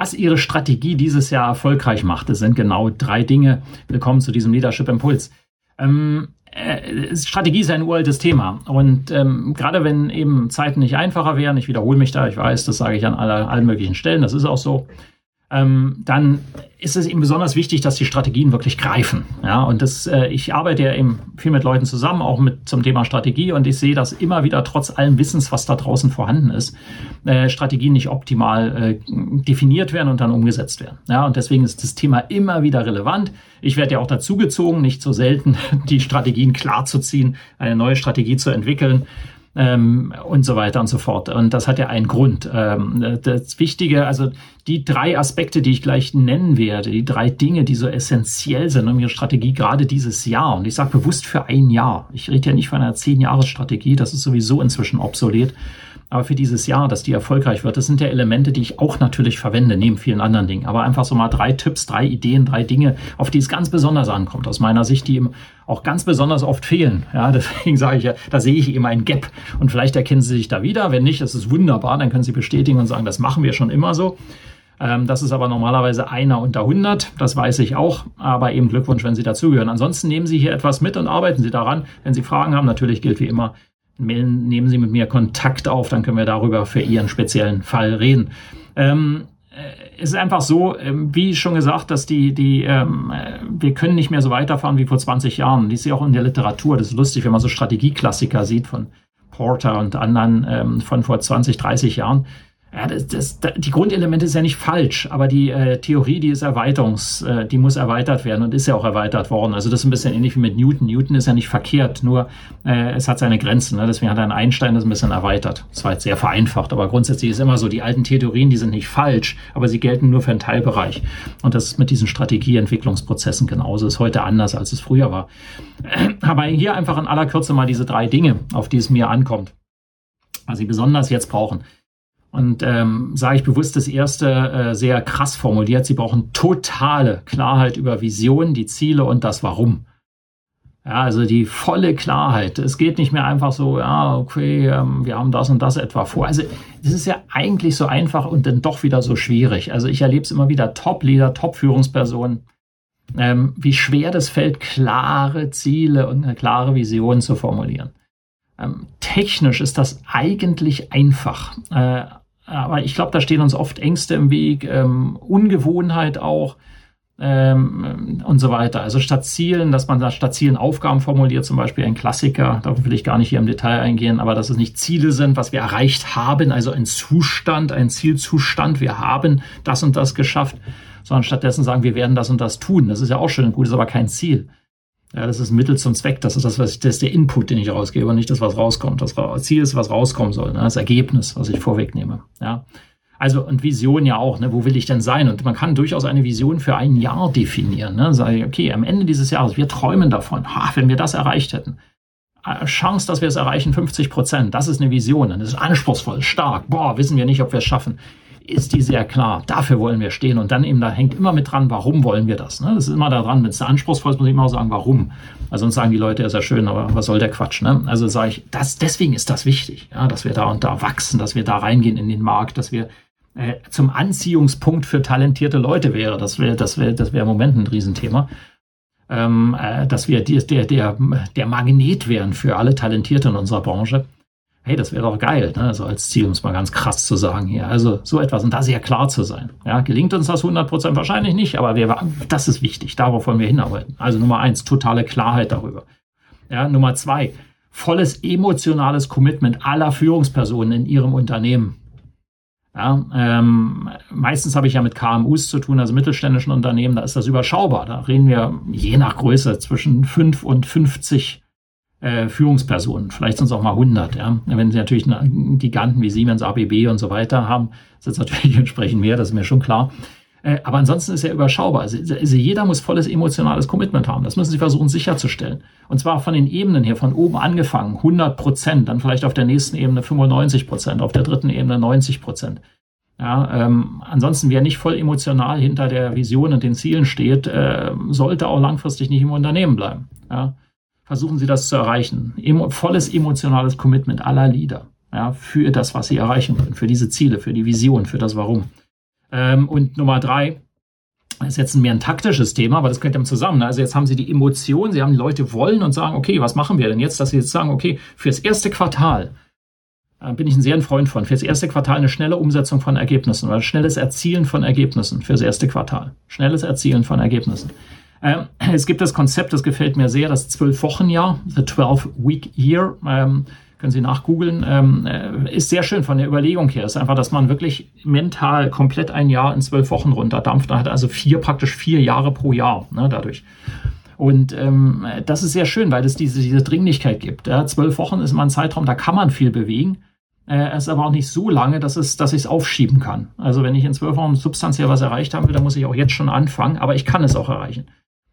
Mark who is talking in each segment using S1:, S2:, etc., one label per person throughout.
S1: Was Ihre Strategie dieses Jahr erfolgreich machte, sind genau drei Dinge. Willkommen zu diesem Leadership Impuls. Ähm, äh, Strategie ist ein uraltes Thema. Und ähm, gerade wenn eben Zeiten nicht einfacher wären, ich wiederhole mich da, ich weiß, das sage ich an aller, allen möglichen Stellen, das ist auch so, ähm, dann ist es eben besonders wichtig, dass die Strategien wirklich greifen. Ja, und das, äh, ich arbeite ja eben viel mit Leuten zusammen, auch mit zum Thema Strategie, und ich sehe, dass immer wieder trotz allem Wissens, was da draußen vorhanden ist, äh, Strategien nicht optimal äh, definiert werden und dann umgesetzt werden. Ja, und deswegen ist das Thema immer wieder relevant. Ich werde ja auch dazu gezogen, nicht so selten die Strategien klar zu ziehen, eine neue Strategie zu entwickeln ähm, und so weiter und so fort. Und das hat ja einen Grund. Ähm, das Wichtige, also die drei Aspekte, die ich gleich nennen werde, die drei Dinge, die so essentiell sind um Ihre Strategie gerade dieses Jahr. Und ich sage bewusst für ein Jahr. Ich rede ja nicht von einer zehn-Jahres-Strategie, das ist sowieso inzwischen obsolet aber für dieses Jahr, dass die erfolgreich wird, das sind ja Elemente, die ich auch natürlich verwende, neben vielen anderen Dingen. Aber einfach so mal drei Tipps, drei Ideen, drei Dinge, auf die es ganz besonders ankommt, aus meiner Sicht, die eben auch ganz besonders oft fehlen. Ja, deswegen sage ich ja, da sehe ich eben ein Gap. Und vielleicht erkennen Sie sich da wieder. Wenn nicht, das ist wunderbar, dann können Sie bestätigen und sagen, das machen wir schon immer so. Ähm, das ist aber normalerweise einer unter 100, das weiß ich auch, aber eben Glückwunsch, wenn Sie dazugehören. Ansonsten nehmen Sie hier etwas mit und arbeiten Sie daran. Wenn Sie Fragen haben, natürlich gilt wie immer, nehmen Sie mit mir Kontakt auf, dann können wir darüber für Ihren speziellen Fall reden. Ähm, äh, es ist einfach so, ähm, wie schon gesagt, dass die, die, ähm, äh, wir können nicht mehr so weiterfahren wie vor 20 Jahren. Die ist ja auch in der Literatur. Das ist lustig, wenn man so Strategieklassiker sieht von Porter und anderen ähm, von vor 20, 30 Jahren. Ja, das, das, die Grundelemente ist ja nicht falsch, aber die äh, Theorie, die ist erweiterungs, äh, die muss erweitert werden und ist ja auch erweitert worden. Also das ist ein bisschen ähnlich wie mit Newton. Newton ist ja nicht verkehrt, nur äh, es hat seine Grenzen. Ne? Deswegen hat ein Einstein das ein bisschen erweitert. Das war jetzt sehr vereinfacht, aber grundsätzlich ist immer so, die alten Theorien, die sind nicht falsch, aber sie gelten nur für einen Teilbereich. Und das ist mit diesen Strategieentwicklungsprozessen genauso. Ist heute anders, als es früher war. Aber hier einfach in aller Kürze mal diese drei Dinge, auf die es mir ankommt, was Sie besonders jetzt brauchen. Und ähm, sage ich bewusst das erste äh, sehr krass formuliert. Sie brauchen totale Klarheit über Vision, die Ziele und das Warum. Ja, also die volle Klarheit. Es geht nicht mehr einfach so, ja, okay, ähm, wir haben das und das etwa vor. Also das ist ja eigentlich so einfach und dann doch wieder so schwierig. Also ich erlebe es immer wieder, Top-Leader, Top-Führungspersonen, ähm, wie schwer das fällt, klare Ziele und eine klare Vision zu formulieren. Ähm, technisch ist das eigentlich einfach. Äh, aber ich glaube, da stehen uns oft Ängste im Weg, ähm, Ungewohnheit auch ähm, und so weiter. Also statt Zielen, dass man da statt Zielen Aufgaben formuliert, zum Beispiel ein Klassiker, darauf will ich gar nicht hier im Detail eingehen, aber dass es nicht Ziele sind, was wir erreicht haben, also ein Zustand, ein Zielzustand, wir haben das und das geschafft, sondern stattdessen sagen, wir werden das und das tun. Das ist ja auch schön und gut, ist aber kein Ziel. Ja, das ist Mittel zum Zweck. Das ist das, was ich, das ist der Input, den ich rausgebe und nicht das, was rauskommt. Das Ziel ist, was rauskommen soll. Ne? Das Ergebnis, was ich vorwegnehme. Ja. Also, und Vision ja auch, ne? wo will ich denn sein? Und man kann durchaus eine Vision für ein Jahr definieren. Ne? Sage ich, okay, am Ende dieses Jahres, wir träumen davon, ha, wenn wir das erreicht hätten. Äh, Chance, dass wir es erreichen, 50 Prozent. Das ist eine Vision. Das ist anspruchsvoll, stark. Boah, wissen wir nicht, ob wir es schaffen ist die sehr klar. Dafür wollen wir stehen. Und dann eben, da hängt immer mit dran, warum wollen wir das? Ne? Das ist immer da dran, wenn es anspruchsvoll ist, muss ich immer auch sagen, warum. Also sonst sagen die Leute, ist ja schön, aber was soll der Quatsch? Ne? Also sage ich, das, deswegen ist das wichtig, ja, dass wir da und da wachsen, dass wir da reingehen in den Markt, dass wir äh, zum Anziehungspunkt für talentierte Leute wäre. Das wäre, das wäre, das wäre im Moment ein Riesenthema. Ähm, äh, dass wir die, der, der, der Magnet wären für alle Talentierte in unserer Branche hey, das wäre doch geil, ne? so als Ziel, um es mal ganz krass zu sagen hier. Also so etwas und da sehr klar zu sein. Ja, gelingt uns das 100% wahrscheinlich nicht, aber wir, das ist wichtig, darauf wollen wir hinarbeiten. Also Nummer eins, totale Klarheit darüber. Ja, Nummer zwei, volles emotionales Commitment aller Führungspersonen in ihrem Unternehmen. Ja, ähm, meistens habe ich ja mit KMUs zu tun, also mittelständischen Unternehmen, da ist das überschaubar. Da reden wir je nach Größe zwischen 5 und 50 äh, Führungspersonen. Vielleicht sind es auch mal 100. Ja? Wenn Sie natürlich Giganten wie Siemens, ABB und so weiter haben, sind es natürlich entsprechend mehr, das ist mir schon klar. Äh, aber ansonsten ist er überschaubar. Also, also jeder muss volles emotionales Commitment haben. Das müssen Sie versuchen sicherzustellen. Und zwar von den Ebenen her, von oben angefangen, 100 Prozent, dann vielleicht auf der nächsten Ebene 95 Prozent, auf der dritten Ebene 90 Prozent. Ja, ähm, ansonsten, wer nicht voll emotional hinter der Vision und den Zielen steht, äh, sollte auch langfristig nicht im Unternehmen bleiben. Ja. Versuchen Sie das zu erreichen. Emo volles emotionales Commitment aller Leader ja, für das, was Sie erreichen wollen, für diese Ziele, für die Vision, für das Warum. Ähm, und Nummer drei, ist jetzt mehr ein taktisches Thema, aber das gehört dann zusammen. Also jetzt haben Sie die Emotionen, Sie haben die Leute wollen und sagen, okay, was machen wir denn jetzt? Dass Sie jetzt sagen, okay, fürs erste Quartal äh, bin ich ein sehr ein Freund von. Fürs erste Quartal eine schnelle Umsetzung von Ergebnissen oder schnelles Erzielen von Ergebnissen fürs erste Quartal. Schnelles Erzielen von Ergebnissen. Ähm, es gibt das Konzept, das gefällt mir sehr, das Zwölf-Wochen-Jahr, the 12-Week-Year. Ähm, können Sie nachgoogeln, ähm, äh, ist sehr schön von der Überlegung her. Ist einfach, dass man wirklich mental komplett ein Jahr in zwölf Wochen runterdampft. Da hat also vier, praktisch vier Jahre pro Jahr ne, dadurch. Und ähm, das ist sehr schön, weil es diese, diese Dringlichkeit gibt. Ja, zwölf Wochen ist immer ein Zeitraum, da kann man viel bewegen. Äh, es ist aber auch nicht so lange, dass, es, dass ich es aufschieben kann. Also wenn ich in zwölf Wochen substanziell was erreicht haben will, dann muss ich auch jetzt schon anfangen, aber ich kann es auch erreichen.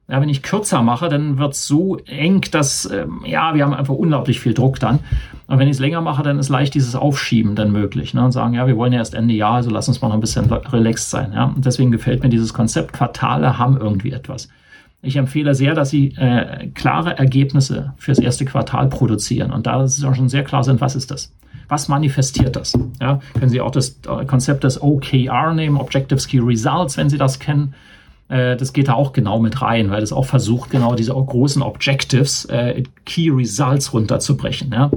S1: Ja, wenn ich kürzer mache, dann wird es so eng, dass, ähm, ja, wir haben einfach unglaublich viel Druck dann. Und wenn ich es länger mache, dann ist leicht dieses Aufschieben dann möglich. Ne? Und sagen, ja, wir wollen ja erst Ende Jahr, also lass uns mal noch ein bisschen relaxed sein. Ja? Und deswegen gefällt mir dieses Konzept, Quartale haben irgendwie etwas. Ich empfehle sehr, dass Sie äh, klare Ergebnisse fürs erste Quartal produzieren. Und da ist auch schon sehr klar sind, was ist das? Was manifestiert das? Ja, können Sie auch das äh, Konzept des OKR nehmen, Objectives Key Results, wenn Sie das kennen. Äh, das geht da auch genau mit rein, weil es auch versucht, genau diese großen Objectives, äh, Key Results runterzubrechen. Ja?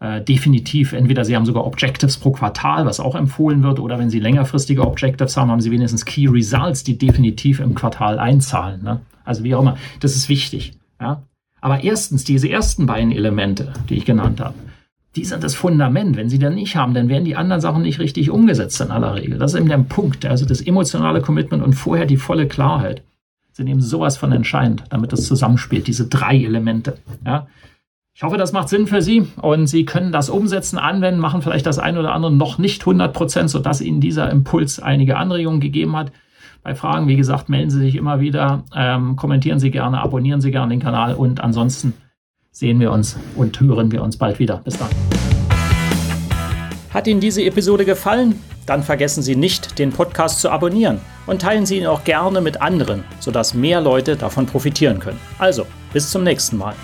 S1: Äh, definitiv, entweder Sie haben sogar Objectives pro Quartal, was auch empfohlen wird, oder wenn Sie längerfristige Objectives haben, haben Sie wenigstens Key Results, die definitiv im Quartal einzahlen. Ne? Also wie auch immer, das ist wichtig. Ja? Aber erstens, diese ersten beiden Elemente, die ich genannt habe, die sind das Fundament. Wenn sie dann nicht haben, dann werden die anderen Sachen nicht richtig umgesetzt in aller Regel. Das ist eben der Punkt. Also das emotionale Commitment und vorher die volle Klarheit sind eben sowas von entscheidend, damit das zusammenspielt, diese drei Elemente. Ja. Ich hoffe, das macht Sinn für Sie und Sie können das umsetzen, anwenden, machen vielleicht das eine oder andere noch nicht 100 Prozent, sodass Ihnen dieser Impuls einige Anregungen gegeben hat. Bei Fragen, wie gesagt, melden Sie sich immer wieder, ähm, kommentieren Sie gerne, abonnieren Sie gerne den Kanal und ansonsten sehen wir uns und hören wir uns bald wieder. Bis dann. Hat Ihnen diese Episode gefallen? Dann vergessen Sie nicht, den Podcast zu abonnieren und teilen Sie ihn auch gerne mit anderen, sodass mehr Leute davon profitieren können. Also, bis zum nächsten Mal.